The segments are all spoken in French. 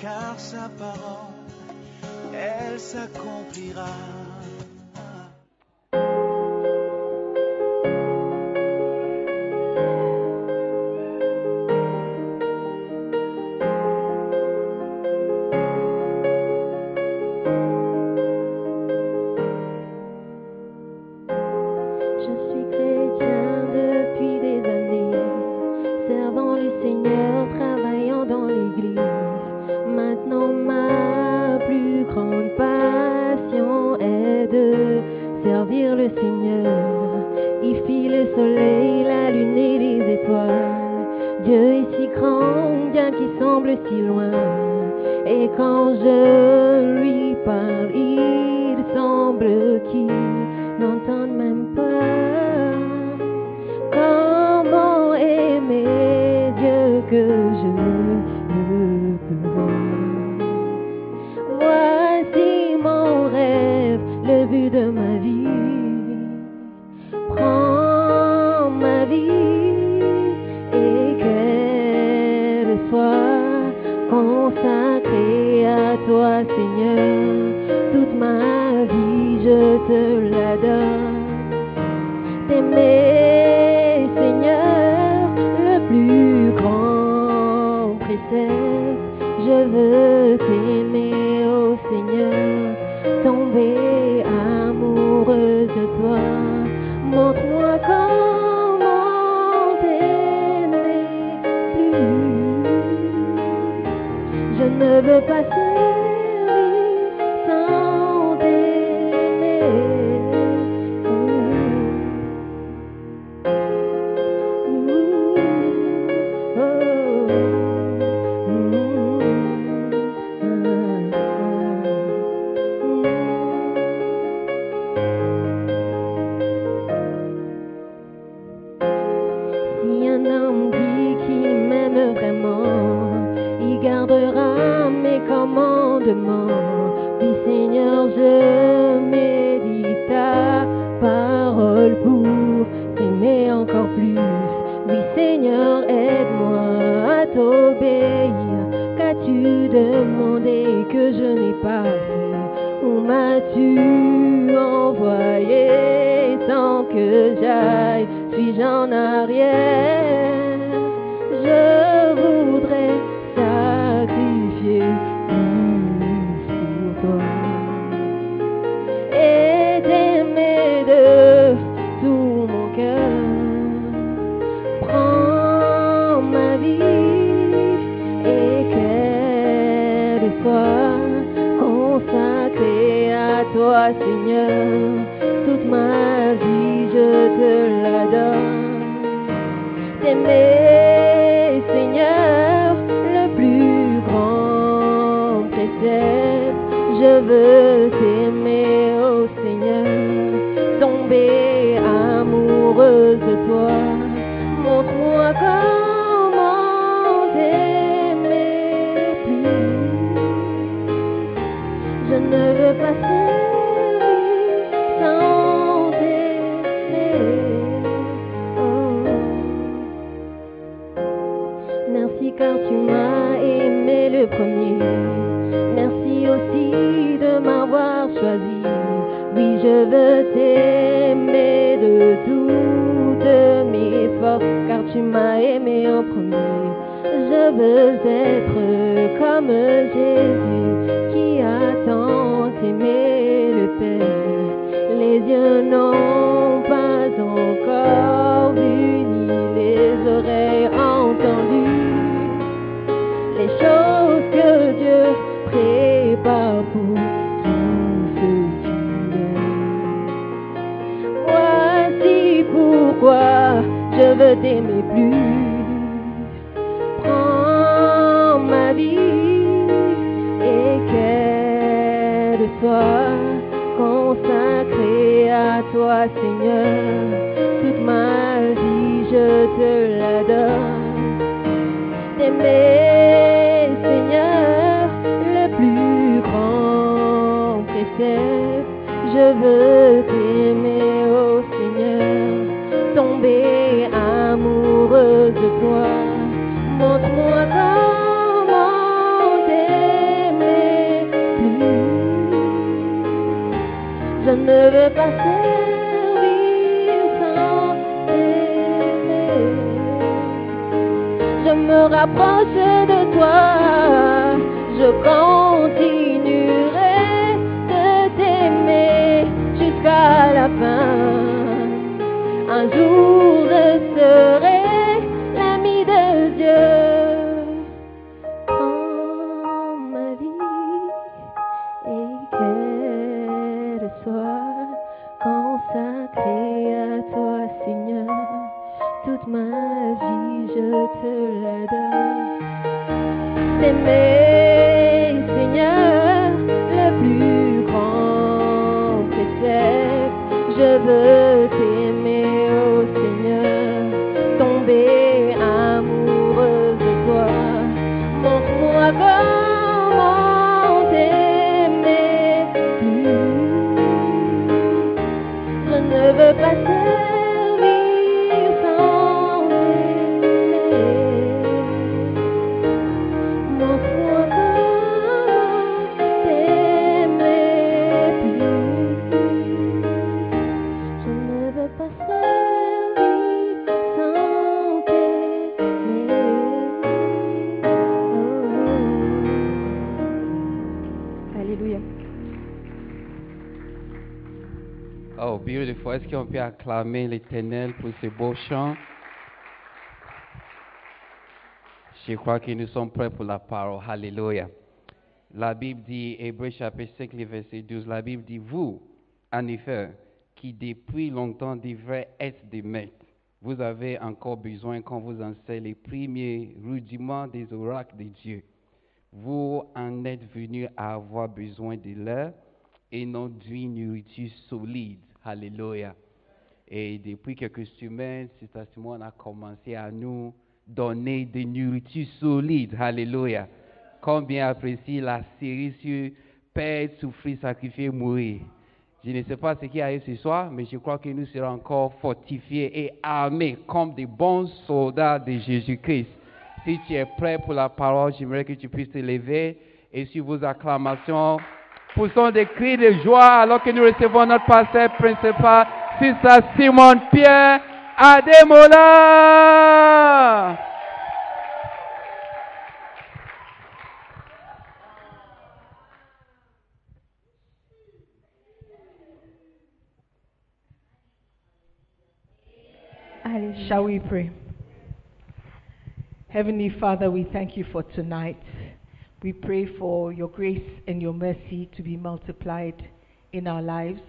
Car sa parole, elle s'accomplira. Le Seigneur. Il fit le soleil, la lune et les étoiles. Dieu est si grand, bien qu'il semble si loin. Et quand je lui parle, il semble qu'il Je médite ta parole pour t'aimer encore plus. Oui Seigneur, aide-moi à t'obéir. Qu'as-tu demandé que je n'ai pas fait Où m'as-tu envoyé sans que j'aille? Suis-je en arrière? En premier. Je veux être comme Jésus qui a tant aimé le Père. Les yeux n'ont pas encore vu ni les oreilles entendues les choses que Dieu prépare pour tous ceux qui l'aiment. Voici pourquoi je veux t'aimer Seigneur. Toute ma vie, je te la donne t'aimer, Seigneur, le plus grand précepte. Je veux t'aimer, oh Seigneur, tomber amoureuse de toi. Montre-moi comment t'aimer. Je ne veux pas me rapproche de toi, je continuerai de t'aimer jusqu'à la fin. Un jour je serai acclamer l'Éternel pour ce beau chant? Je crois que nous sommes prêts pour la parole. Alléluia. La Bible dit, Hébreu chapitre 5, le verset 12, la Bible dit, vous, en effet, qui depuis longtemps devrez être des maîtres, vous avez encore besoin qu'on vous enseigne les premiers rudiments des oracles de Dieu. Vous en êtes venus à avoir besoin de l'air et non d'une nourriture solide. Alléluia. Et depuis quelques semaines, Sister Simone a commencé à nous donner des nourritures solides. Alléluia. Combien apprécie la série sur Père, souffrir, sacrifier, mourir. Je ne sais pas ce qui arrive ce soir, mais je crois que nous serons encore fortifiés et armés comme des bons soldats de Jésus-Christ. Si tu es prêt pour la parole, j'aimerais que tu puisses te lever et sur vos acclamations, poussons des cris de joie alors que nous recevons notre pasteur principal, Sister Simone Pierre Ademola. Shall we pray? Heavenly Father, we thank you for tonight. We pray for your grace and your mercy to be multiplied in our lives.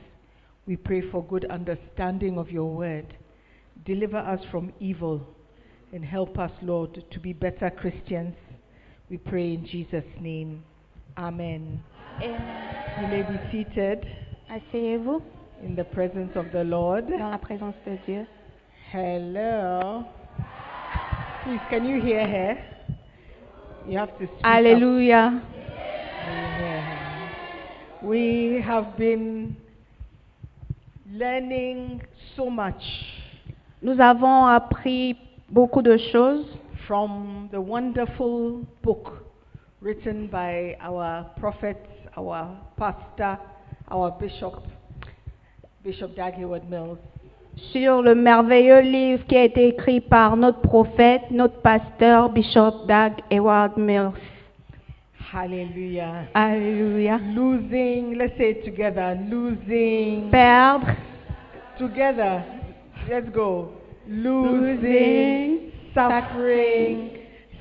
We pray for good understanding of your word. Deliver us from evil and help us, Lord, to be better Christians. We pray in Jesus' name. Amen. You may be seated Asseyez-vous in the presence of the Lord. dans la présence de Dieu. Hello. Please, can you hear her? You have to speak up. Alléluia. We have been learning so much Nous avons appris beaucoup de choses from the wonderful book written by our prophet, our pastor, our bishop, Bishop Dag Heward Mills. sur le merveilleux livre qui a été écrit par notre prophète, notre pasteur, Bishop Doug Edward Mills. Hallelujah. Alléluia. Losing, let's say it together. Losing. Perdre, Together. Let's go. Losing, losing, suffering,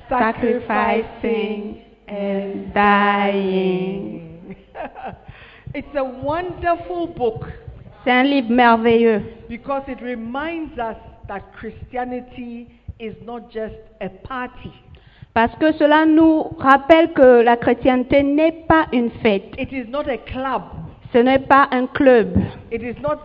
sacrificing, and dying. it's a wonderful book C'est un livre merveilleux because it reminds us that Christianity is not just a party. Parce que cela nous rappelle que la chrétienté n'est pas une fête, It is not a club. ce n'est pas un club, It is not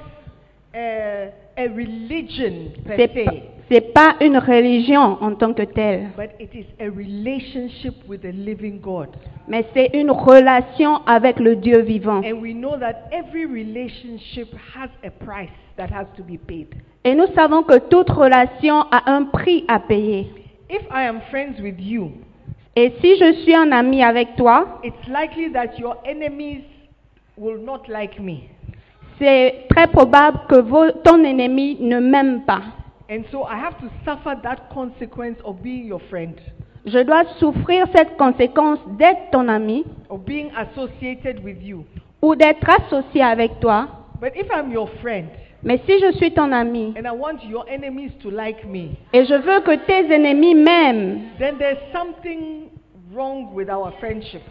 a, a religion per c'est se, pas, c'est pas une religion en tant que telle, but it is a relationship with the living God. mais c'est une relation avec le Dieu vivant. And we know that every relationship has a price that has to be paid. Et nous savons que toute relation a un prix à payer. If I am friends with you, Et si je suis un ami avec toi, it's likely that your enemies will not like me. c'est très probable que vos- ton ennemi ne m'aime pas. And so I have to suffer that consequence of being your friend, Je dois souffrir cette conséquence d'être ton ami of being associated with you. ou d'être associé avec toi. But if I'm your friend Mais si je suis ton ami and I want your enemies to like me, et je veux que tes ennemis m'aiment, then there's something wrong with our friendship.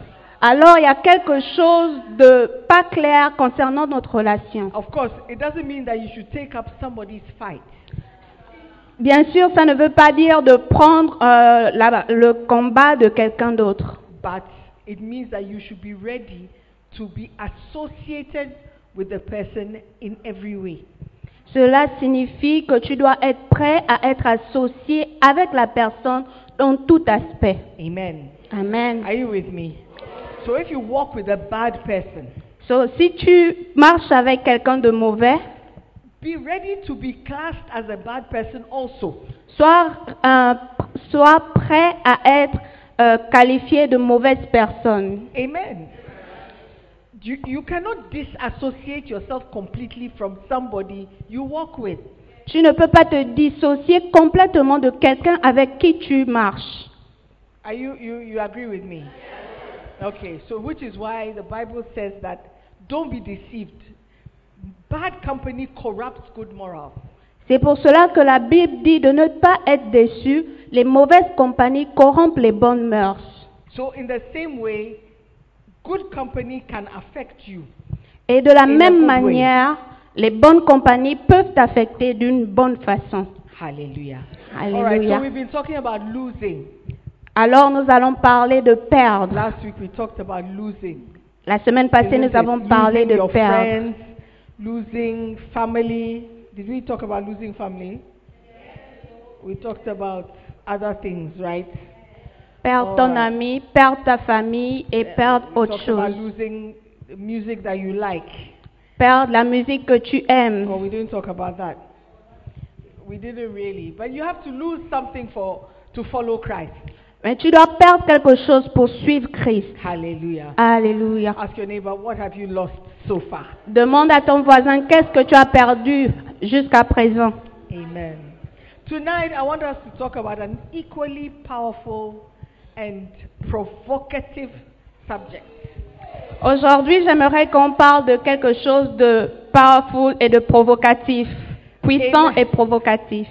alors il y a quelque chose de pas clair concernant notre relation. Of course, it doesn't mean that you should take up somebody's fight. Bien sûr, ça ne veut pas dire de prendre euh, la- le combat de quelqu'un d'autre. But it means that you should be ready to be associated with the person in every way. Cela signifie que tu dois être prêt à être associé avec la personne dans tout aspect. Amen. Amen. Are you with me? So if you walk with a bad person, So, si tu marches avec quelqu'un de mauvais, be ready to be classed as a bad person also. sois, euh, sois prêt à être euh, qualifié de mauvaise personne. Amen. You, you cannot disassociate yourself completely from somebody you walk with. Tu ne peux pas te dissocier complètement de quelqu'un avec qui tu marches. Are you, you, you agree with me? Okay, so which is why the Bible says that don't be deceived. Bad company corrupts good morals. C'est pour cela que la Bible dit de ne pas être déçu. Les mauvaises compagnies corrompent les bonnes mœurs. So, in the same way, good company can affect you. Et de la même good way. manière, les bonnes compagnies peuvent t'affecter d'une bonne façon. Hallelujah. All right, so Alléluia. we've been talking about losing. Alors nous allons parler de perdre. Last week we talked about losing. La semaine passée, nous avons parlé de perdre. friends, losing family. Did we talk about losing family? We talked about other things, right? Perdre ton Alright. ami, perdre ta famille et perdre We autre talked about chose. losing the music that you like. Perdre la musique que tu aimes. Oh, we didn't talk about that. We didn't really. But you have to lose something for to follow Christ. Mais tu dois perdre quelque chose pour suivre Christ. Hallelujah. Alléluia. Ask your neighbor, what have you lost so far? Demande à ton voisin qu'est-ce que tu as perdu jusqu'à présent? Amen. Tonight, I want us to talk about an equally powerful and provocative subject. Aujourd'hui, j'aimerais qu'on parle de quelque chose de powerful et de provocatif, puissant Amen. et provocatif.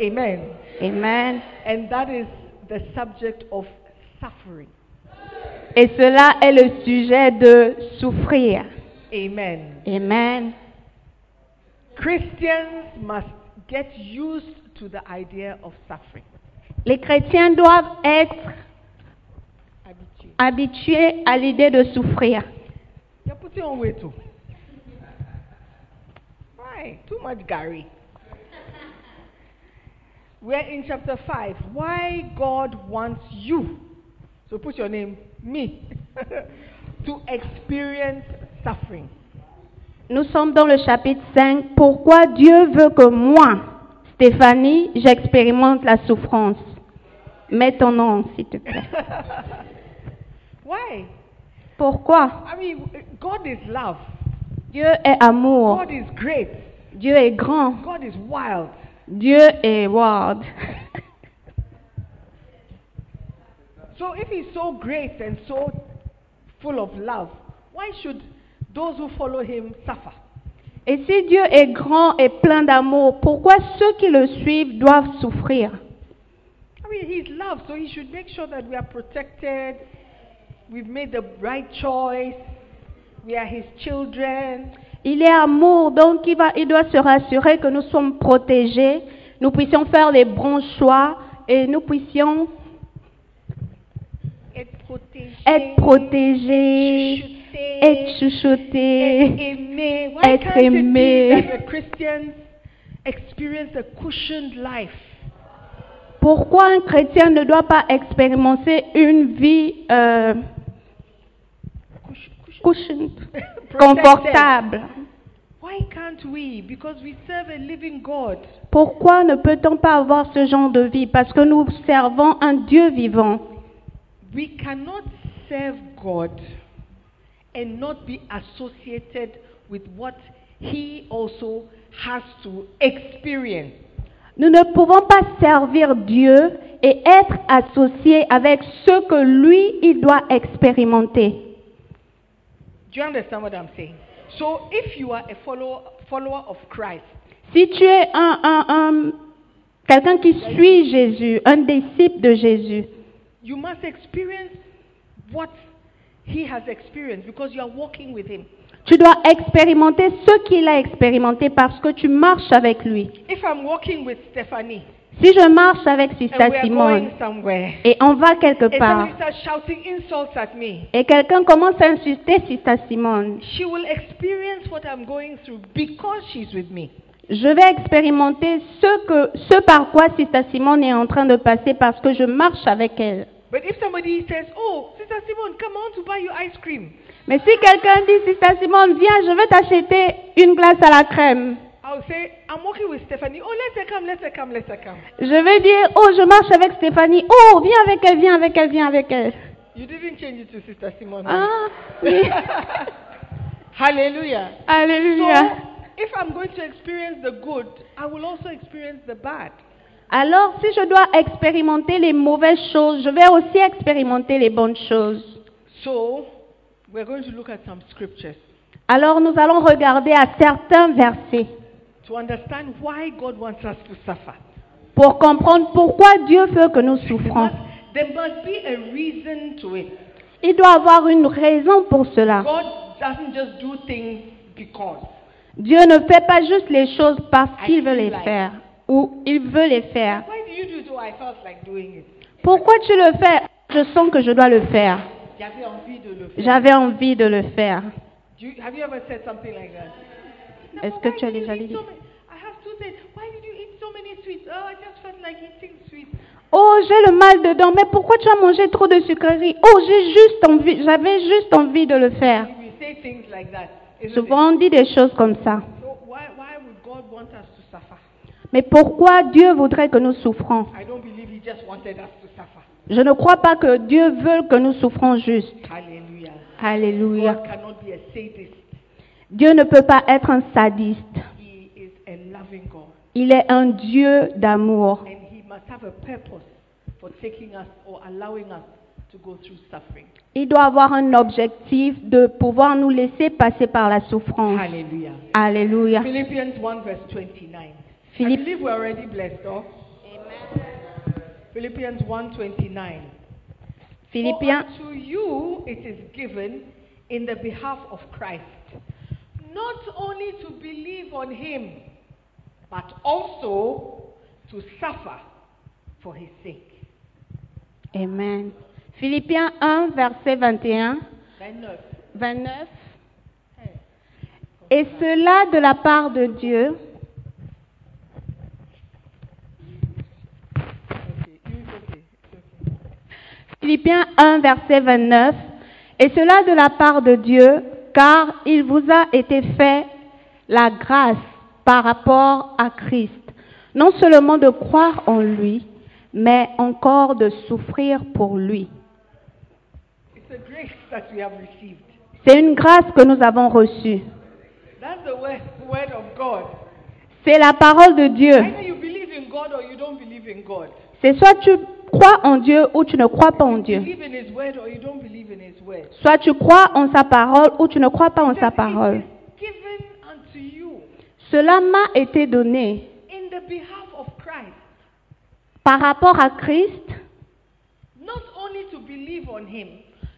Amen. Amen. And that is the subject of suffering. Et cela est le sujet de souffrir. Amen. Amen. Christians must get used to the idea of suffering. Les chrétiens doivent être Habitué. habitués à l'idée de souffrir. Why? Too much Gary. We're in chapter 5. Why God wants you, so put your name, me, to experience suffering? Nous sommes dans le chapitre 5. Pourquoi Dieu veut que moi, Stéphanie, j'expérimente la souffrance? Mets ton nom, s'il te plaît. Why? Pourquoi? I mean, God is love. Dieu est amour. God is great. Dieu est grand. God is wild. Dieu est wild. So if he's so great and so full of love, why should those who follow him suffer? Et si Dieu est grand et plein d'amour, pourquoi ceux qui le suivent doivent souffrir? Love, so he should make sure that we are protected. We've made the right choice. We are his children. Il est amour, donc il, va, il doit se rassurer que nous sommes protégés, nous puissions faire les bons choix et nous puissions Être protégé. être protégés, être chouchoutés. être aimé. Why être can't it aimé. be that the Christians experience a cushioned life? Pourquoi un chrétien ne doit pas expérimenter une vie euh, Cush- cushioned. confortable? Why can't we? Because we serve a living God. Pourquoi ne peut-on pas avoir ce genre de vie? Parce que nous servons un Dieu vivant. We cannot serve God and not be associated with what He also has to experience. Nous ne pouvons pas servir Dieu et être associés avec ce que lui, il doit expérimenter. Do you understand what I'm saying? So, if you are a follower, follower of Christ, Si tu es un, un, un- quelqu'un qui suit Jésus, un disciple de Jésus, you must experience what He has experienced because you are walking with Him. Tu dois expérimenter ce qu'il a expérimenté parce que tu marches avec lui. If I'm walking with Stephanie Si je marche avec Sister Simone et on va quelque part me, et quelqu'un commence à insulter Sister Simone, she will experience what I'm going through because she's with me. je vais expérimenter ce, que, ce par quoi Sister Simone est en train de passer parce que je marche avec elle. But if somebody says, Oh, Sister Simone, come on to buy you ice cream, Mais si quelqu'un dit, Sister Simone, viens, je vais t'acheter une glace à la crème, I'll say, I'm walking with Stephanie. Oh, let her come, let her come, let her come. je vais dire, oh, je marche avec Stéphanie, oh, viens avec elle, viens avec elle, viens avec elle. You didn't change it to Sister Simone. Ah, oui. Hallelujah. So, Alléluia. if I'm going to experience the good, I will also experience the bad. Alors, si je dois expérimenter les mauvaises choses, je vais aussi expérimenter les bonnes choses. So, we're going to look at some scriptures Alors, nous allons regarder à certains versets to understand why God wants us to suffer. pour comprendre pourquoi Dieu veut que nous souffrons. there must be a reason to it. Il doit avoir une raison pour cela. God doesn't just do things because. Dieu ne fait pas juste les choses parce qu'il veut les faire ou il veut les faire. Why do you do it? Oh, I felt like doing it. Pourquoi tu le fais? Je sens que je dois le faire. J'avais envie de le faire. J'avais envie de le faire. Do you, have you ever said something like that? Est-ce "Why que tu as déjà dit? Oh. Oh, j'ai le mal dedans, mais pourquoi tu as mangé trop de sucreries? Oh, j'ai juste envie, j'avais juste envie de le faire. Souvent, on dit des choses comme ça. it? So why, why would God want us to suffer? Mais pourquoi Dieu voudrait que nous souffrons? Je ne crois pas que Dieu veut que nous souffrons juste. Alléluia. God cannot be a sadist. Dieu ne peut pas être un sadiste. Il est un Dieu d'amour. And He must have a purpose for taking us or allowing us to go through suffering. Il doit avoir un objectif de pouvoir nous laisser passer par la souffrance. Hallelujah. Alléluia. Philippians 1 verse 29. Philippe- I believe we're already blessed, though. Philippians 1 29. Philippiens, For unto you it is given in the behalf of Christ, not only to believe on him, but also to suffer for his sake. Amen. Philippiens 1, verset 21, 29. 29. Et cela de la part de Dieu, Philippiens 1, verset 29. Et cela de la part de Dieu, car il vous a été fait la grâce par rapport à Christ, non seulement de croire en lui, mais encore de souffrir pour lui. It's a grace that we have received. C'est une grâce que nous avons reçue. C'est la parole de Dieu. C'est soit tu crois en Dieu ou tu ne crois pas en Dieu. Soit tu crois en sa parole ou tu ne crois pas en sa parole. Cela m'a été donné in the behalf of Christ, par rapport à Christ, not only to believe on Him,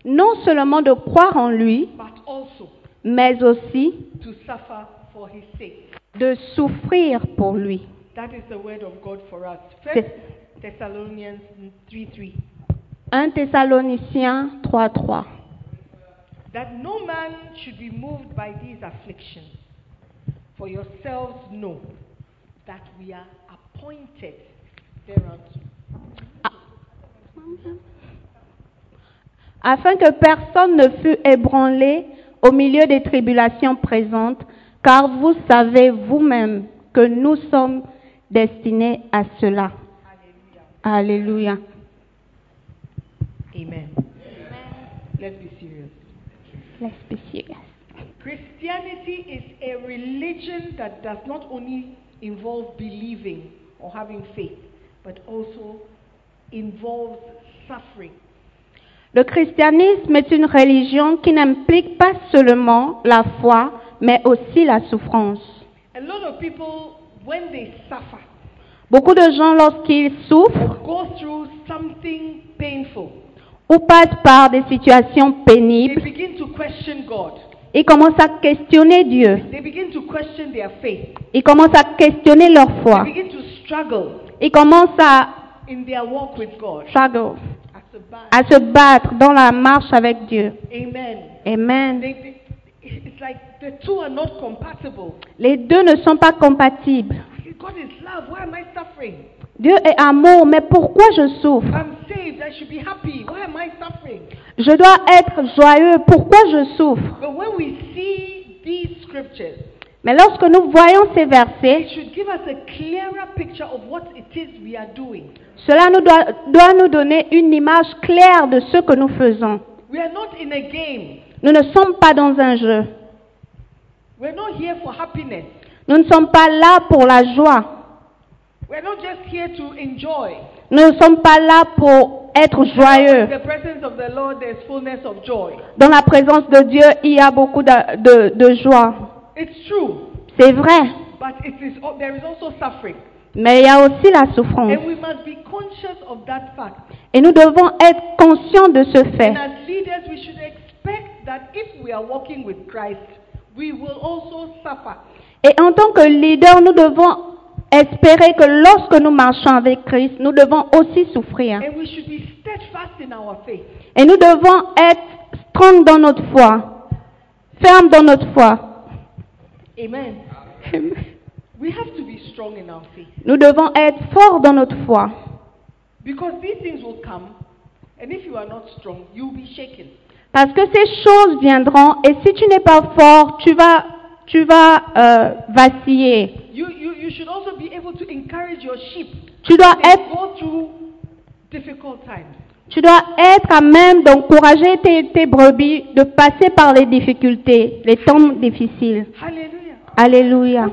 non seulement de croire en lui, but also mais aussi to suffer for His sake. de souffrir pour lui. Thessalonians 3 3. 1 Thessaloniciens 3.3. That no man should be moved by these afflictions. For yourselves know that we are appointed thereunto. afin que personne ne fût ébranlé au milieu des tribulations présentes, car vous savez vous-même que nous sommes destinés à cela. Alléluia. Amen. Let's be serious. Let's be serious. Christianity is a religion that does not only involve believing or having faith, but also involves suffering. Le christianisme est une religion qui n'implique pas seulement la foi, mais aussi la souffrance. A lot of people, when they suffer, Beaucoup de gens, lorsqu'ils souffrent go through something painful, ou passent par des situations they pénibles, begin to question God. ils commencent à questionner Dieu. They begin to question their faith. Ils commencent à questionner leur They foi. begin to struggle Ils commencent à in their walk with God. struggle, As a bad- à se battre dans la marche avec Dieu. Amen. Amen. They, they, it's like the two are not compatible. Les deux ne sont pas compatibles. God is love. Why am I suffering? Dieu est amour, mais pourquoi je souffre? I'm saved. I should be happy. Why am I suffering? Je dois être joyeux, pourquoi je souffre? But when we see these scriptures, Mais lorsque nous voyons ces it versets, should give us a clearer picture of what it is we are doing. cela nous doit, doit nous donner une image claire de ce que nous faisons. We are not in a game. Nous ne sommes pas dans un jeu. We're not here for happiness. Nous ne sommes pas là pour la joie. We're not just here to enjoy. Nous ne sommes pas là pour être joyeux. Dans la présence de Dieu, il y a beaucoup de, de- de joie. It's true, C'est vrai. but it is, there is also suffering. Mais il y a aussi la souffrance. And we must be conscious of that fact. Et nous devons être conscients de ce fait. And as leaders, we should expect that if we are walking with Christ, we will also suffer. Et en tant que leader, nous devons espérer que lorsque nous marchons avec Christ, nous devons aussi souffrir. And we should be steadfast in our faith. Et nous devons être strong dans notre foi, ferme dans notre foi. Amen. We have to be strong in our faith Nous devons être forts dans notre foi. because these things will come, and if you are not strong, you will be shaken. Parce que ces choses viendront et si tu n'es pas fort, tu vas, tu vas euh, vaciller. You, you, you should also be able to encourage your sheep. Tu dois être, go through difficult times. tu dois être à même d'encourager tes, tes brebis de passer par les difficultés, les temps difficiles. Alléluia.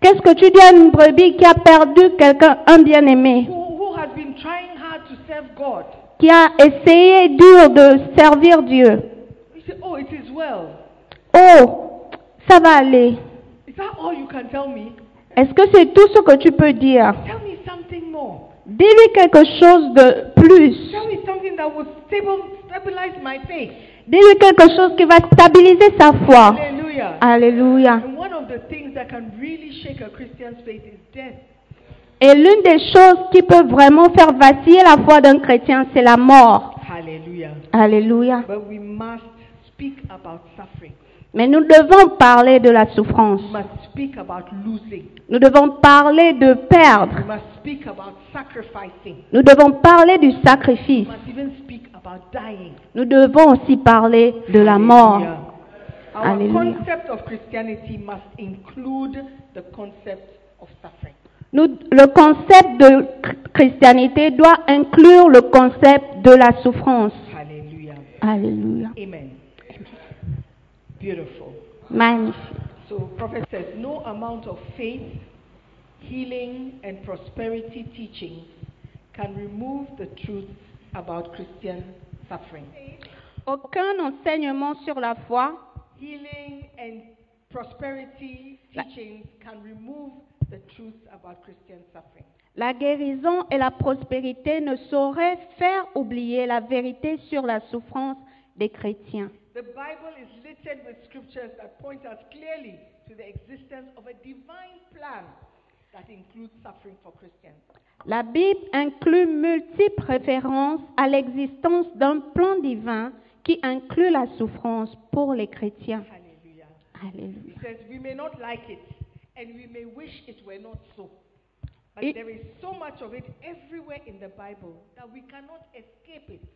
Qu'est-ce que tu dis à une brebis qui a perdu quelqu'un, un bien-aimé, qui a essayé dur de servir Dieu? Say, Oh, it is well. Oh, ça va aller. Is that all you can tell me? Est-ce que c'est tout ce que tu peux dire? Tell me something more. Dis-lui quelque chose de plus. Tell me something that will stable, stabilize my faith. Dis-lui quelque chose qui va stabiliser sa foi. Alléluia. And one of the things that can really shake a Christian's faith is death. Et l'une des choses qui peut vraiment faire vaciller la foi d'un chrétien, c'est la mort. Hallelujah. Alléluia. But we must speak about suffering. Mais nous devons parler de la souffrance. We must speak about losing. Nous devons parler de perdre. We must speak about sacrificing. Nous devons parler du sacrifice. We must even speak about dying. Nous devons aussi parler de la mort. Hallelujah. Our Hallelujah. concept of Christianity must include the concept of suffering. Nous- le concept de ch- chrétienté doit inclure le concept de la souffrance. Hallelujah. Alléluia. Amen. Beautiful. Magnifique. So prophet says, No amount of faith, healing, and prosperity teachings can remove the truth about Christian suffering. Aucun enseignement sur la foi, Healing and prosperity teachings can remove the truth about Christian suffering. la guérison et la prospérité ne sauraient faire oublier la vérité sur la souffrance des chrétiens. The Bible is littered with scriptures that point us clearly to the existence of a divine plan that includes suffering for Christians. La Bible inclut multiples références à l'existence d'un plan divin qui inclut la souffrance pour les chrétiens. Hallelujah. Alléluia. It says we may not like it and we may wish it were not so. But It- there is so much of it everywhere in the Bible that we cannot escape it.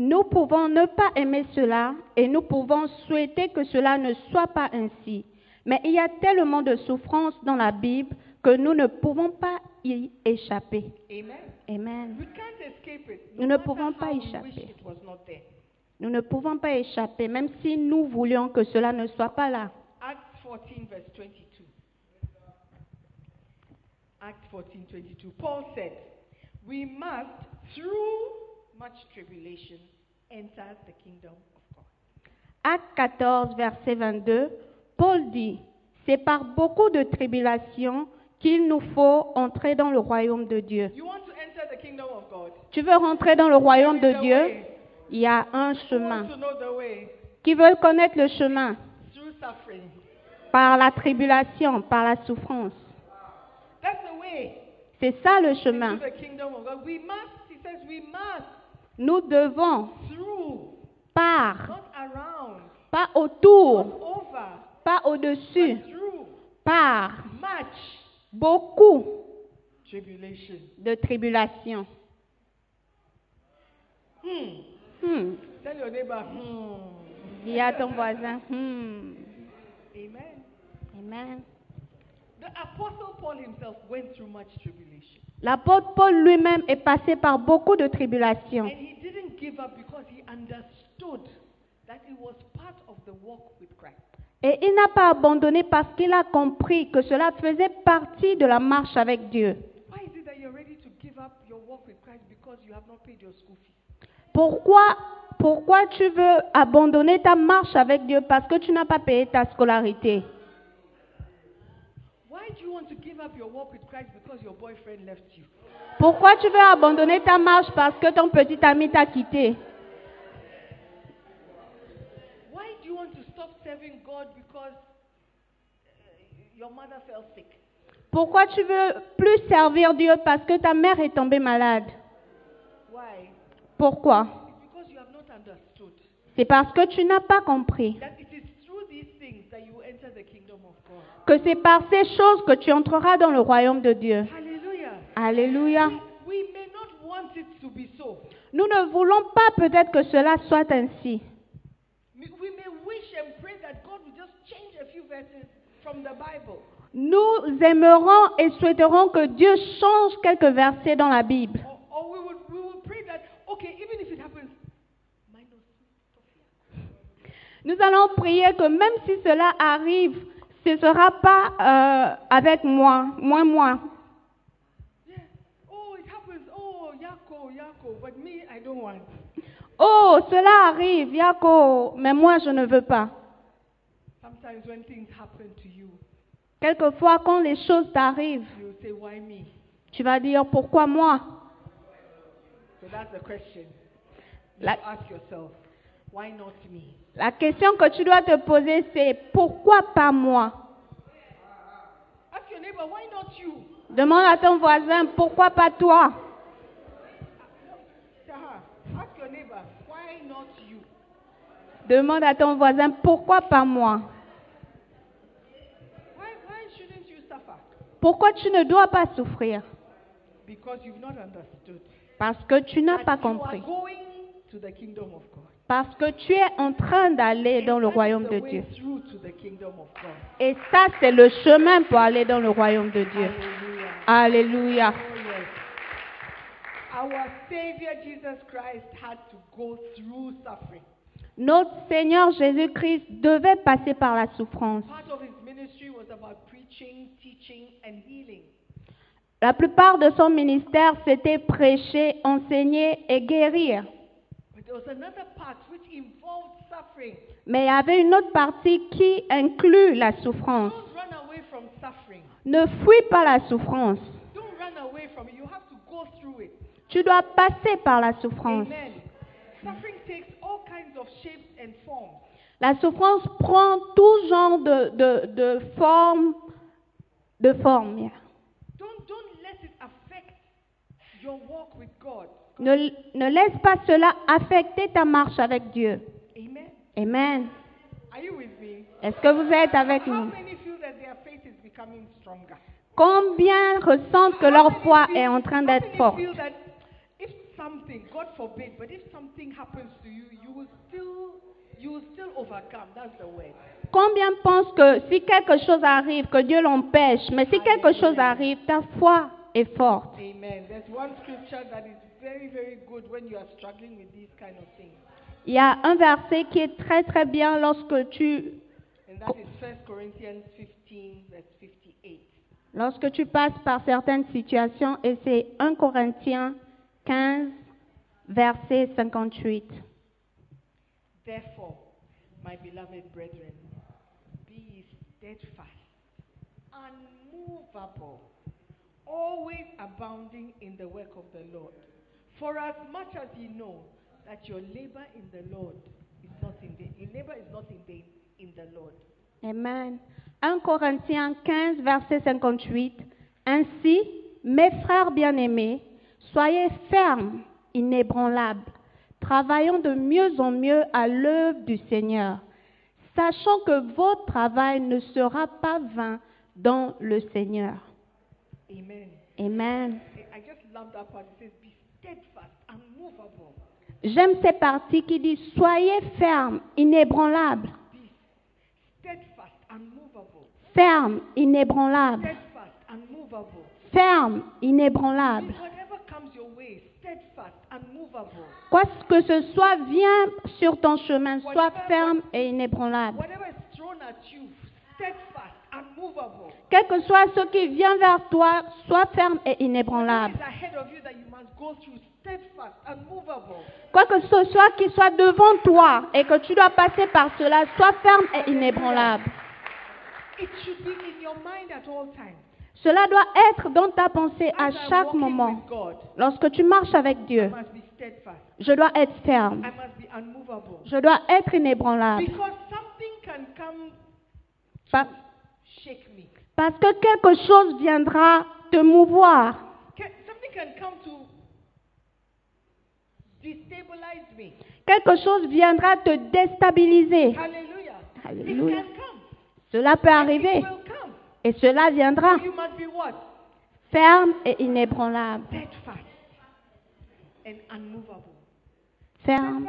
Nous pouvons ne pas aimer cela et nous pouvons souhaiter que cela ne soit pas ainsi. Mais il y a tellement de souffrances dans la Bible que nous ne pouvons pas y échapper. Amen. Amen. We can't escape it. Nous No ne pouvons pas échapper. Nous ne pouvons pas échapper, même si nous voulions que cela ne soit pas là. Acts 14, verse 22. Acts 14, 22. Paul said, We must, through much tribulation, enter the kingdom of God. Acte 14, verset 22, Paul dit, c'est par beaucoup de tribulations qu'il nous faut entrer dans le royaume de Dieu. You want to enter the kingdom of God? Tu veux rentrer dans le royaume de Dieu? way. Il y a un chemin. wants to know the way? Qui veut connaître le chemin? Through suffering. Par la tribulation, par la souffrance. That's the way C'est ça le into chemin. the kingdom of God. We must, he says, we must, Nous devons, through, par, not around, pas not autour, over, pas au-dessus, par much beaucoup tribulation. de tribulations. Hmm. Hmm. Tell your neighbor, hmm. Dis à ton voisin. hmm. Amen. Amen. The apostle Paul himself went through much tribulation. L'apôtre Paul lui-même est passé par beaucoup de tribulations. Et il n'a pas abandonné parce qu'il a compris que cela faisait partie de la marche avec Dieu. Pourquoi, pourquoi tu veux abandonner ta marche avec Dieu parce que tu n'as pas payé ta scolarité? Pourquoi tu veux abandonner ta marche parce que ton petit ami t'a quitté? Why do you want to stop serving God because your mother fell sick? Pourquoi tu veux plus servir Dieu parce que ta mère est tombée malade? Why? Pourquoi? C'est parce que tu n'as pas compris. That it is through these things that you enter the kingdom of God. Que c'est par ces choses que tu entreras dans le royaume de Dieu. Alléluia. Nous ne voulons pas peut-être que cela soit ainsi. We we may wish and pray that God will just change a few verses from the Bible. Nous aimerons et souhaiterons que Dieu change quelques versets dans la Bible. Or, or we, would, we would pray that, okay, even if it happens, minus Sophia. Nous allons prier que même si cela arrive, ce ne sera pas euh, avec moi, moins moi. Oh, it happens. Oh, Yako, Yako. But me, I don't want. Oh, cela arrive, Yako, mais moi je ne veux pas. Sometimes when things happen to you, Quelquefois, quand les choses t'arrivent, you say, why me? tu vas dire pourquoi moi? So why not me? La question que tu dois te poser, c'est pourquoi pas moi? Ask your neighbor, why not you? Demande à ton voisin pourquoi pas toi? Ask your neighbor, why not you? Demande à ton voisin pourquoi pas moi? Why, why shouldn't you suffer? Pourquoi tu ne dois pas souffrir? Because you've not understood. Parce que tu n'as pas you compris. are going to the kingdom of God. Parce que tu es en train d'aller dans le royaume de Dieu. Et ça, c'est le chemin pour aller dans le royaume de Dieu. Alléluia. Yes. Our Savior Jesus Christ had to go through suffering. Notre Seigneur Jésus-Christ devait passer par la souffrance. Part of his ministry ministry was about preaching, teaching, and healing. La plupart de son ministère, c'était prêcher, enseigner et guérir. Mais il y avait une autre partie qui inclut la souffrance. Don't run away from suffering. Ne fuis pas la souffrance. Tu dois passer par la souffrance. Amen. Suffering takes all kinds of shapes and forms. La souffrance prend tout genre de, de, de forme, de forme. yeah. Don't, don't let it affect your walk with God. Ne, ne laisse pas cela affecter ta marche avec Dieu. Amen. Est-ce que vous êtes avec How nous? Combien ressentent que leur foi est en train d'être forte? Combien pensent que si quelque chose arrive, que Dieu l'empêche, mais si quelque chose arrive, ta foi est forte. Amen. There's one scripture that is very, very good when you are struggling with these kind of things, Il y a un verset qui est très très bien lorsque tu, and that is 1 Corinthians 15, verse 58. lorsque tu passes par certaines situations, et c'est 1 Corinthiens 15, verset 58. Therefore, my beloved brethren, be steadfast, unmovable, always abounding in the work of the Lord. For as much as ye know that your labor in the Lord is not in vain, your labor is not in vain in the Lord. Amen. 1 Corinthiens 15, verset 58. Ainsi, mes frères bien-aimés, soyez fermes, inébranlables, travaillant de mieux en mieux à l'œuvre du Seigneur, sachant que votre travail ne sera pas vain dans le Seigneur. Amen. Amen. I just love that part. It says, Be. J'aime ces parties qui disent soyez. Whatever comes your way, steadfast, unmovable. Quoi que ce soit vient sur ton chemin, sois ferme et inébranlable. Quel que soit ce qui vient vers toi, sois ferme et inébranlable. Quoi que ce soit qui soit devant toi et que tu dois passer par cela, sois ferme et inébranlable. It should be in your mind at all times. Cela doit être dans ta pensée à chaque moment. Lorsque tu marches avec Dieu, je dois être ferme. I must be unmovable. Je dois être inébranlable. Because Parce que quelque chose viendra te mouvoir. Can, something can come to destabilize me. Quelque chose viendra te déstabiliser. Hallelujah. Hallelujah. It can come. Cela peut arriver et cela viendra. You must be what? Ferme et inébranlable. Unmovable. Ferme.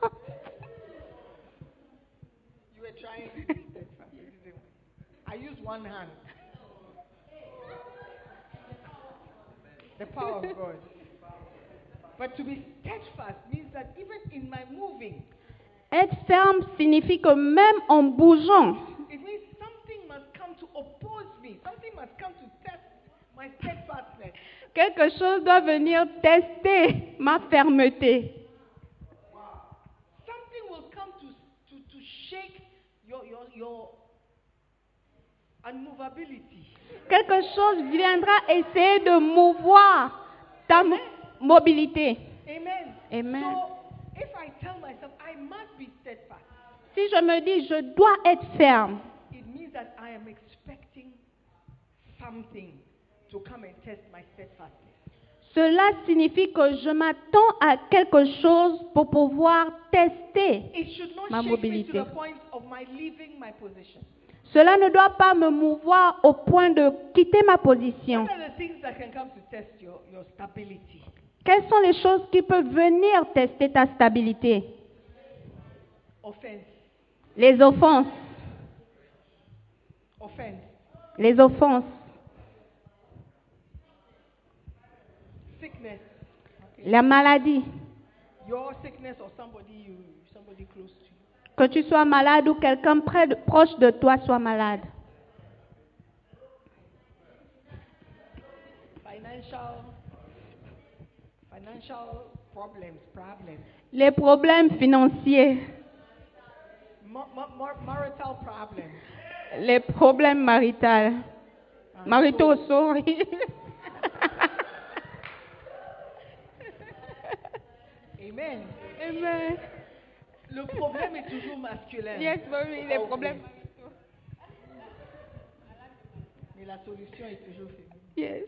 trying to be steadfast. you didn't. I use one hand. The power of God. But to be steadfast means that even in my moving, Être ferme signifie que même en bougeant, it means something must come to oppose me. Something must come to test my steadfastness. quelque chose doit venir tester ma fermeté. Something will come to, to, to shake your, unmovability. Quelque chose viendra essayer de mouvoir ta mo- mobilité. Amen. Amen. So if I tell myself I must be steadfast, Si je me dis je dois être ferme, it means that I am expecting something to come and test my steadfastness. Cela signifie que je m'attends à quelque chose pour pouvoir tester. Ma mobilité. Cela ne doit pas me mouvoir au point de quitter ma position. Quelles sont les choses qui peuvent venir tester ta stabilité? Les offenses. Offense. Les offenses. Sickness. La maladie. Your sickness or somebody you somebody close to you. que tu sois malade ou quelqu'un proche de toi soit malade. Financial, financial problems, problems. Les problèmes financiers, Mar- mar- mar- marital problems. les problèmes maritaux. Maritaux, sorry. Amen. Amen. Le problème est toujours masculin. Yes, mommy, les Ok. problèmes. Mais la solution est toujours féminine. Yes.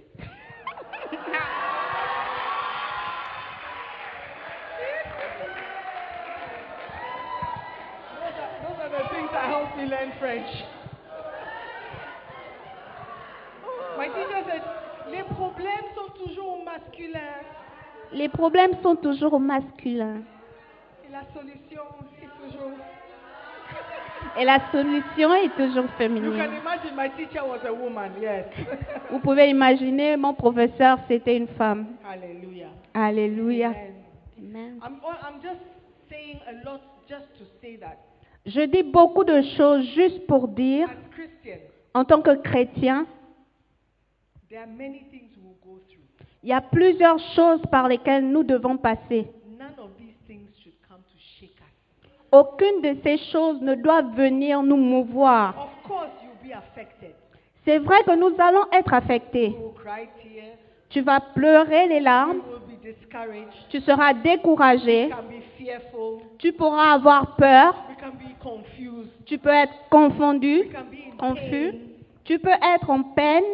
Those are, those are the things that help me learn French. My teacher said, les problèmes sont toujours masculins Les problèmes sont toujours masculins. et la solution est toujours. Et la solution est toujours You can féminine. imagine my teacher was a woman, yes. Vous pouvez imaginer, mon professeur, c'était une femme. Alléluia. Amen. Amen. I'm, I'm just saying a lot just to say that Je dis beaucoup de choses juste pour dire, en tant que chrétien, there are many things we'll go through. Il y a plusieurs choses par lesquelles nous devons passer. None of these things should come to shake us. Aucune de ces choses ne doit venir nous mouvoir. Of course, you'll be affected. C'est vrai que nous allons être affectés. You will cry tears. Tu vas pleurer les You larmes, will be discouraged. tu seras découragé, You can be fearful. tu pourras avoir peur, We can be confused. tu peux être confondu, We can be in confus, pain. tu peux être en peine,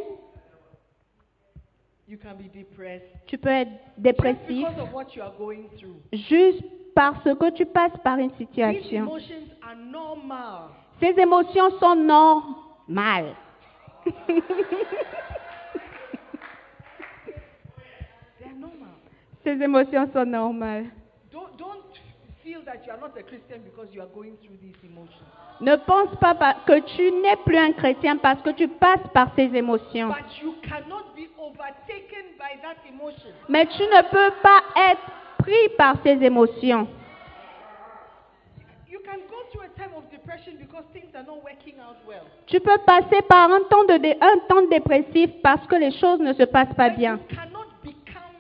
You can be depressed. tu peux être Just dépressif, because of what you are going through. juste parce que tu passes par une These situation. emotions are normal. Ces émotions sont normales. They are normal. Ces émotions sont normales. Don't, don't feel that you are not a Christian because you are going through these emotions. Ne pense pas pa- que tu n'es plus un chrétien parce que tu passes par ces émotions. But you cannot be overtaken by that emotion. Mais tu ne peux pas être pris par ces émotions. You can go through a time of depression because things are not working out well. Tu peux passer par un temps, de dé- un temps dépressif parce que les choses ne se passent pas But bien. you cannot become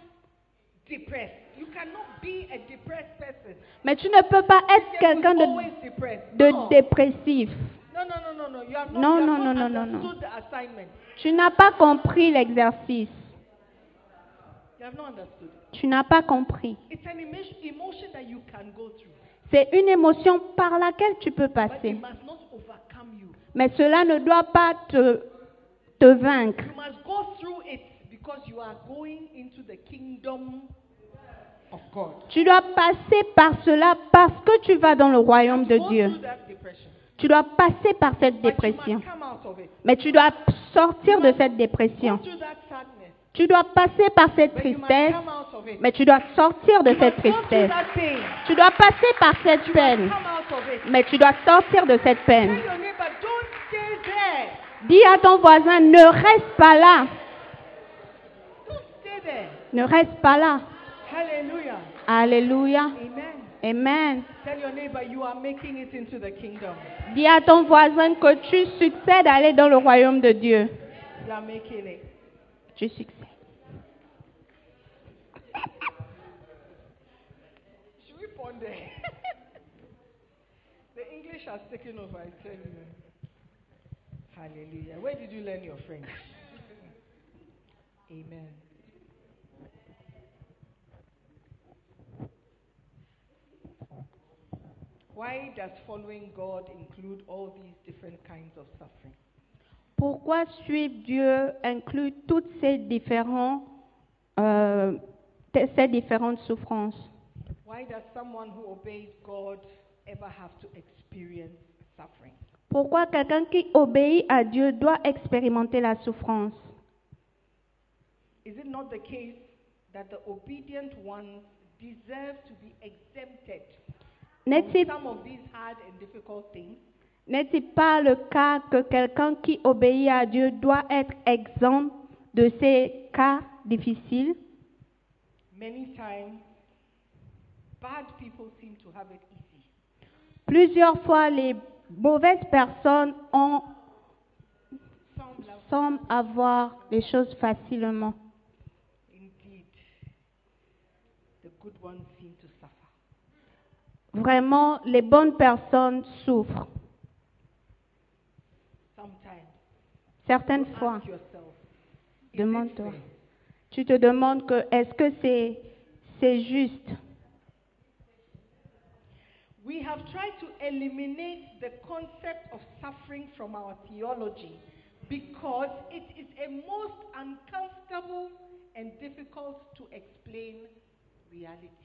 depressed. You cannot be a depressed person. Mais tu ne peux pas être quelqu'un de, dépressif. no, no, no, no, no. You have not, Non, non, non, non, non. Tu n'as pas compris l'exercice. Tu n'as pas compris. It's an emo- emotion that you can go through, C'est une émotion par laquelle tu peux but passer. Mais cela ne doit pas te, te vaincre. Tu dois passer par cela parce que tu vas dans le royaume de Dieu. Tu dois passer par cette dépression. Mais tu dois sortir de cette dépression. Tu dois passer par cette tristesse. Mais tu dois sortir de cette tristesse. Tu dois passer par cette peine. Mais tu dois sortir de cette peine. Dis à ton voisin, ne reste pas là. Ne reste pas là. Hallelujah. Alléluia. Amen. Amen. Tell your neighbor you are making it into the kingdom. Dis à ton voisin que tu succèdes à aller dans le royaume de Dieu. You are making it. Tu succèdes. Should we ponder? the English has taken over, I tell you. Hallelujah. Where did you learn your French? Amen. Why does following God include all these different kinds of suffering? Pourquoi suivre Dieu inclut toutes ces, différents, euh, ces différentes souffrances Why does someone who obeys God ever have to experience suffering? Pourquoi quelqu'un qui obéit à Dieu doit expérimenter la souffrance Is it not the case that the obedient ones deserve to be exempted N'est-il pas le cas que quelqu'un qui obéit à Dieu doit être exempt de ces cas difficiles? Many times, bad people seem to have it easy. Plusieurs fois, les mauvaises personnes ont, semblent avoir les choses facilement. Indeed, the good ones. Vraiment, les bonnes personnes souffrent. Sometimes, Certaines fois, demande-toi. Tu te demandes que est-ce que c'est c'est juste? We have tried to eliminate the concept of suffering from our theology because it is a most uncomfortable and difficult to explain reality.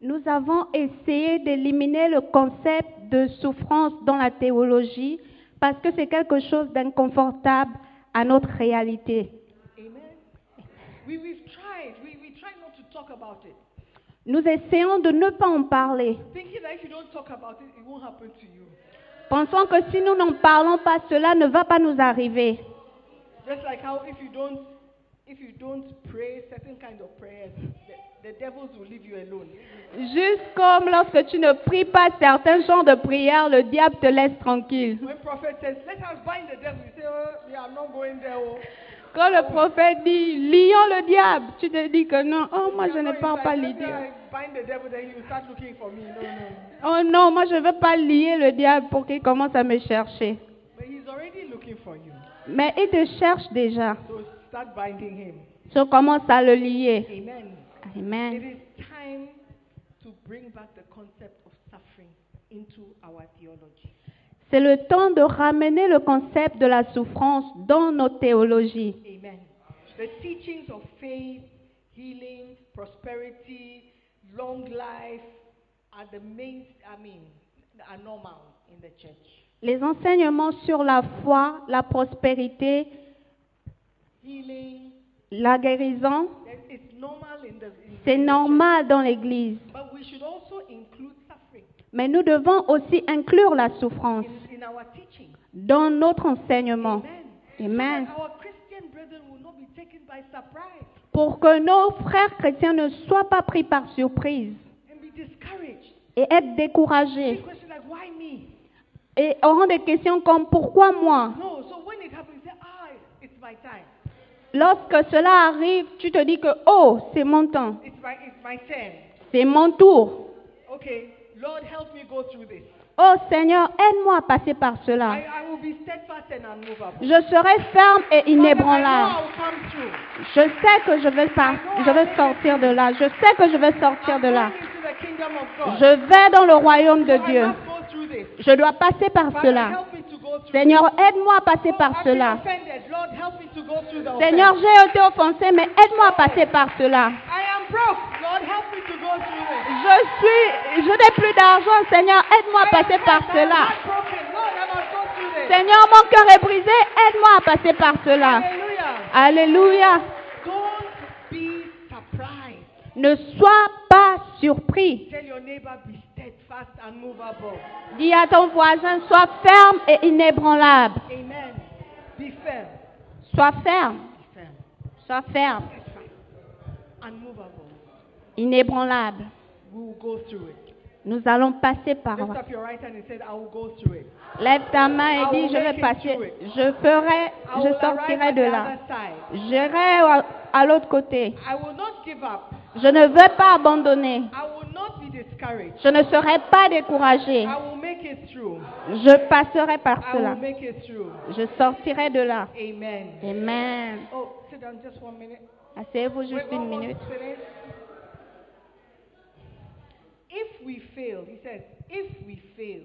Nous avons essayé d'éliminer le concept de souffrance dans la théologie parce que c'est quelque chose d'inconfortable à notre réalité. Nous essayons de ne pas en parler. Thinking that if you don't talk about it, it won't happen to you. Pensons que si nous n'en parlons pas, cela ne va pas nous arriver. Just like how if you don't if you don't pray certain kind of prayers, the, the devils will leave you alone. Juste comme lorsque tu ne pries pas certains genres de prières, le diable te laisse tranquille. When prophet says, Let us bind the devil, you say, we are not going there. Quand le prophète dit lions le diable, tu te dis que non, oh moi je ne not pas l'idée. Oh non, moi je ne veux pas lier le diable pour qu'il commence à me chercher. But he's already looking for you. Mais il te cherche déjà. So start binding him. Je commence à le lier. Amen. It is time to bring back the concept of suffering into our theology. C'est le temps de ramener le concept de la souffrance dans nos théologies. Amen. The teachings of faith, healing, prosperity, long life are the main, I mean, are normal in the church. Les enseignements sur la foi, la prospérité, Healing, la guérison, c'est normal dans l'Église. church. But we should also include suffering Mais nous devons aussi inclure la souffrance in, in our teaching. dans notre enseignement. Amen. Pour que nos frères chrétiens ne soient pas pris par surprise et être découragés et auront des questions comme pourquoi moi? Lorsque cela arrive, tu te dis que oh, c'est mon temps, c'est mon tour. Okay, Lord, help me go through this. Oh Seigneur, aide-moi à passer par cela. I, I will be steadfast and unmovable. Je serai ferme et inébranlable. Je sais que je vais, par- je vais sortir de là. Je sais que je vais sortir de là. Je vais dans le royaume de Dieu. Je dois passer par cela. Seigneur, aide-moi à passer par cela. Seigneur, j'ai été offensé, mais aide-moi à passer par cela. Je suis, je n'ai plus d'argent, Seigneur, aide-moi à passer par cela. Seigneur, mon cœur est brisé, aide-moi à passer par cela. Alléluia. Ne sois pas surpris. Dis à ton voisin, sois ferme et inébranlable. Amen. Be firm. Sois ferme, Be firm. sois ferme. Unmovable. inébranlable. We will go through it. Nous allons passer par là. Lève ta main et dis, je vais passer, je ferai, je sortirai de là. J'irai à, l'autre côté. I will not give up. Je ne veux pas abandonner. I will not be discouraged. Je ne serai pas découragé. I will make it through. Je passerai par I cela. will make it through. Je sortirai de là. Amen. Amen. Oh, sit down just one minute. Asseyez-vous juste une minute. If we fail, he says, if we fail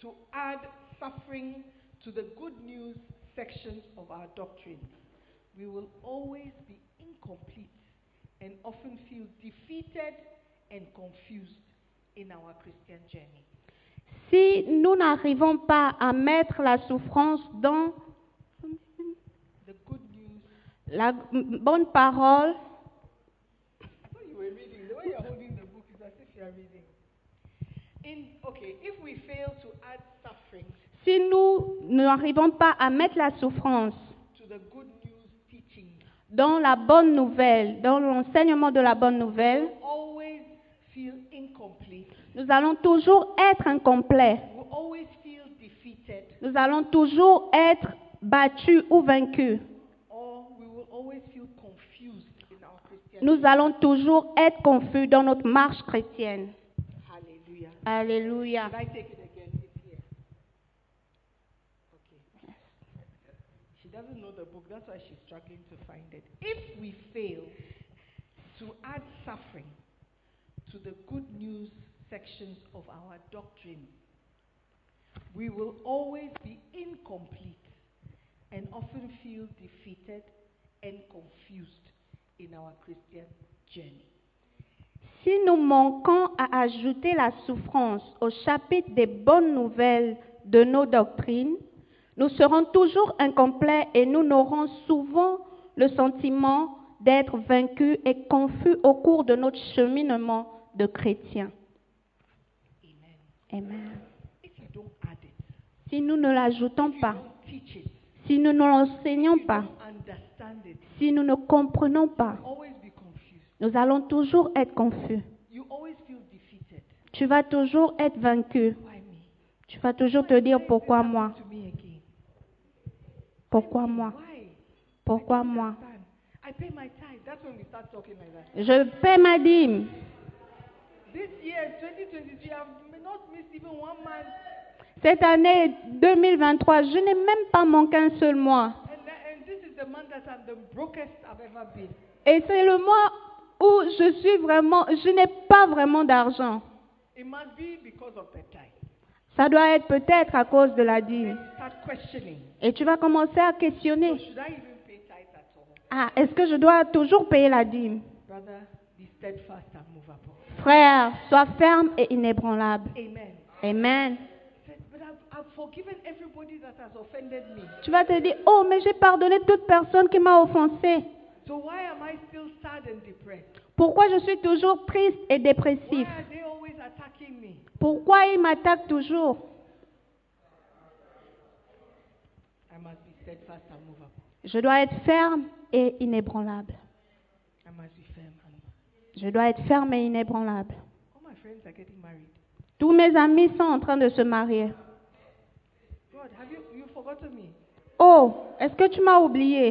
to add suffering to the good news sections of our doctrine, we will always be incomplete and often feel defeated and confused in our Christian journey. Si nous n'arrivons pas à mettre la souffrance dans The good news. la bonne parole, si nous n'arrivons pas à mettre la souffrance to the good news teaching, dans la bonne nouvelle, dans l'enseignement de la bonne nouvelle, feel incomplete Nous allons toujours être incomplets. We'll always feel defeated, Nous allons toujours être battus ou vaincus. or we will always feel confused in our Christian. Nous allons toujours être confus dans notre marche chrétienne. Hallelujah. Alléluia. Can I take it again? It's here. Okay. She doesn't know the book, that's why she's struggling to find it. If we fail to add suffering to the good news sections of our doctrine, we will always be incomplete and often feel defeated and confused in our Christian journey. Si nous manquons à ajouter la souffrance au chapitre des bonnes nouvelles de nos doctrines, nous serons toujours incomplets et nous n'aurons souvent le sentiment d'être vaincus et confus au cours de notre cheminement de chrétien. Amen. Si nous ne l'ajoutons pas, si nous ne l'enseignons pas, si nous ne comprenons pas, nous allons toujours être confus. Tu vas toujours être vaincu. Tu vas toujours te dire pourquoi moi, pourquoi moi, pourquoi moi? understand. I pay my tithe. That's when we start talking like that. Je paie ma dîme. Cette année 2023, je n'ai même pas manqué un seul mois. Et c'est le mois où je suis vraiment, je n'ai pas vraiment d'argent. Ça doit être peut-être à cause de la dîme. Et tu vas commencer à questionner. Ah, est-ce que je dois toujours payer la dîme? Frère, sois ferme et inébranlable. Amen. Amen. Tu vas te dire, oh, mais j'ai pardonné toute personne qui m'a offensé. Pourquoi je suis toujours triste et dépressif? Pourquoi il m'attaque toujours? Je dois être ferme et inébranlable. I must be firm and Je dois être ferme et inébranlable. Tous mes amis sont en train de se marier. God, have you you forgotten me? Oh, est-ce que tu m'as oublié?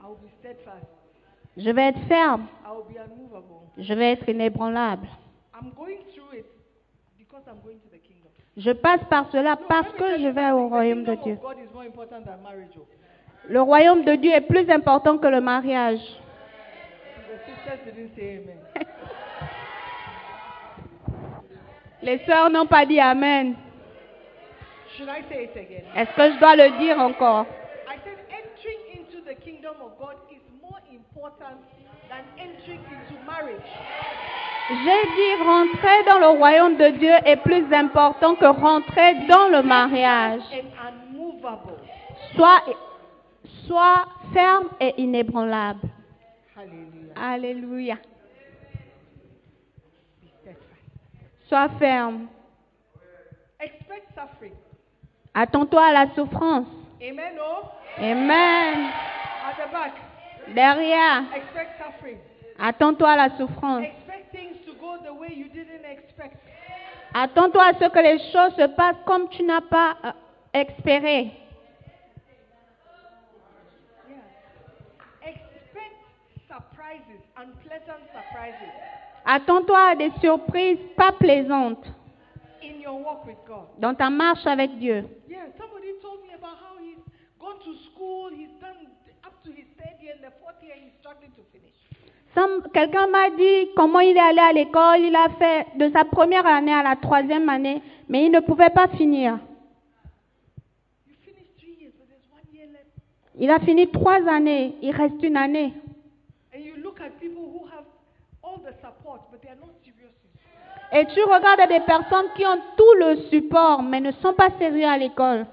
I will be steadfast. Je vais être ferme. I will be unmovable. Je vais être inébranlable. I'm going through it because I'm going to the kingdom. Je passe par cela No, parce que je vais au royaume de Dieu. oh. Le royaume de Dieu est plus important que le mariage. The sisters didn't say amen. Les sœurs n'ont pas dit Amen. Should I say it again? Est-ce que je dois le dire encore? I said entering into the kingdom of God is more important than entering into marriage. J'ai dit rentrer dans le royaume de Dieu est plus important que rentrer dans le mariage. Sois, sois ferme et inébranlable. Hallelujah. Alléluia. Sois ferme. Expect suffering. Attends-toi à la souffrance. Amen. Oh, Amen. at the back. Derrière, Expect suffering. attends-toi à la souffrance. Expect things to go the way you didn't expect. Attends-toi à ce que les choses se passent comme tu n'as pas euh, espéré. Yeah. Expect surprises, unpleasant surprises Attends-toi à des surprises pas plaisantes in your walk with God. dans ta marche avec Dieu. Yeah, somebody told me about how he's gone to school, he's done up to his third year, and the fourth year he's struggling to finish. Some- Quelqu'un m'a dit comment il est allé à l'école. Il a fait de sa première année à la troisième année, mais il ne pouvait pas finir. Il a fini trois années. Il reste une année. And you look at people who have all the support, but they are not serious. Et tu regardes des personnes qui ont tout le support, mais ne sont pas sérieux à l'école.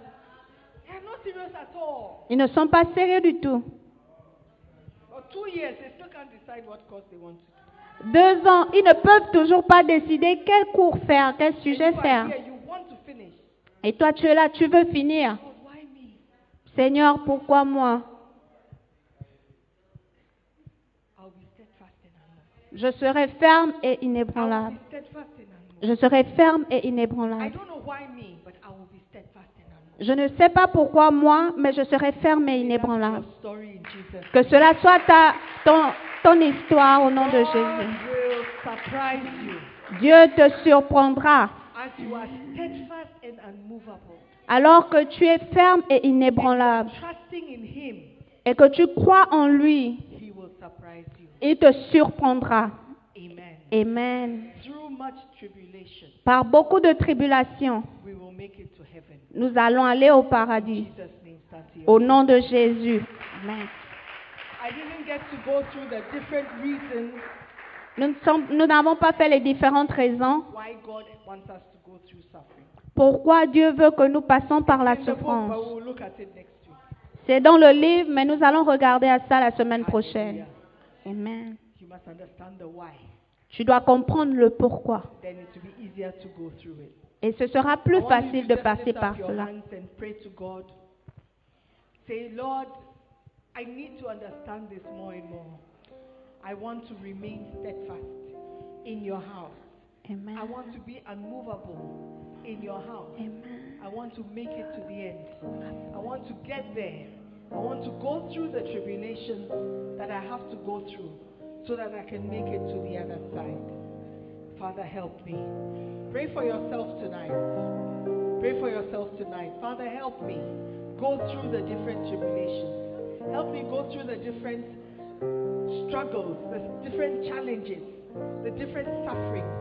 They are not serious at all. Ils ne sont pas sérieux du tout. For two years, they still can't decide what course they want to do. Deux ans, ils ne peuvent toujours pas décider quel cours faire, quel sujet faire. here, you want to finish. Et toi, tu es là, tu veux finir. Me? Seigneur, pourquoi moi I'll be steadfast and unmovable. Je serai ferme et inébranlable. Je serai ferme et I inébranlable. don't know why me, but I will be steadfast and unmovable. Je ne sais pas pourquoi moi, mais je serai ferme et inébranlable. Que cela soit ta, ton, ton histoire au nom de Jésus. Dieu te surprendra alors que tu es ferme et inébranlable et que tu crois en lui. Il te surprendra. Amen. Amen. Through much tribulation, Par beaucoup de tribulations, we will make it to heaven. nous allons aller au paradis. Au nom de Jésus. Amen. I didn't get to go through the different reasons Nous n'avons pas fait les différentes raisons why God wants us to go through suffering. pourquoi Dieu veut que nous passions par la souffrance. we'll look at it next week. C'est dans le livre, mais nous allons regarder à ça la semaine prochaine. Amen. You must understand the why. Tu dois comprendre le pourquoi. Then it will be easier to go through it. Et ce sera plus facile de passer par cela. hands and pray to God. Say, Lord, I need to understand this more and more. I want to remain steadfast in your house. Amen. I want to be unmovable in your house. Amen. I want to make it to the end. I want to get there. I want to go through the tribulations that I have to go through so that I can make it to the other side. Father, help me. Pray for yourself tonight. Pray for yourself tonight. Father, help me go through the different tribulations. Help me go through the different struggles, the different challenges, the different sufferings.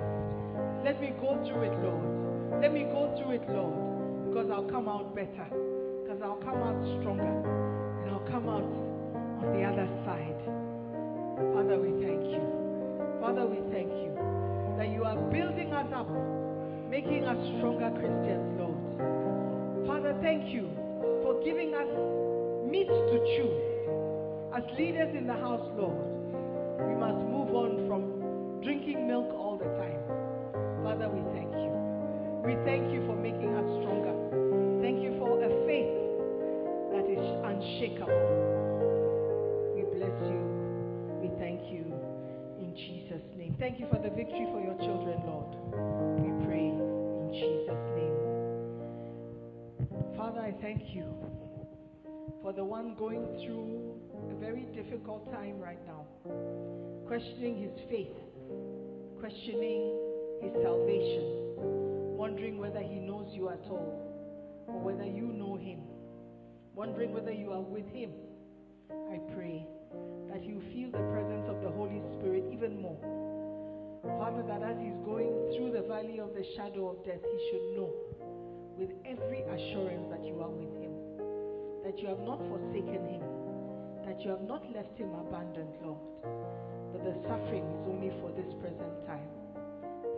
Let me go through it, Lord. Let me go through it, Lord, because I'll come out better, because I'll come out stronger, come out on the other side. Father, we thank you. Father, we thank you that you are building us up, making us stronger Christians, Lord. Father, thank you for giving us meat to chew. As leaders in the house, Lord, we must move on from drinking milk all the time. Father, we thank you. We thank you for making us stronger. Thank you for a faith is unshakable. We bless you. We thank you in Jesus' name. Thank you for the victory for your children, Lord. We pray in Jesus' name. Father, I thank you for the one going through a very difficult time right now, questioning his faith, questioning his salvation, wondering whether he knows you at all or whether you know him, wondering whether you are with him. I pray that you feel the presence of the Holy Spirit even more. Father, that as he's going through the valley of the shadow of death, he should know with every assurance that you are with him, that you have not forsaken him, that you have not left him abandoned, Lord, but the suffering is only for this present time.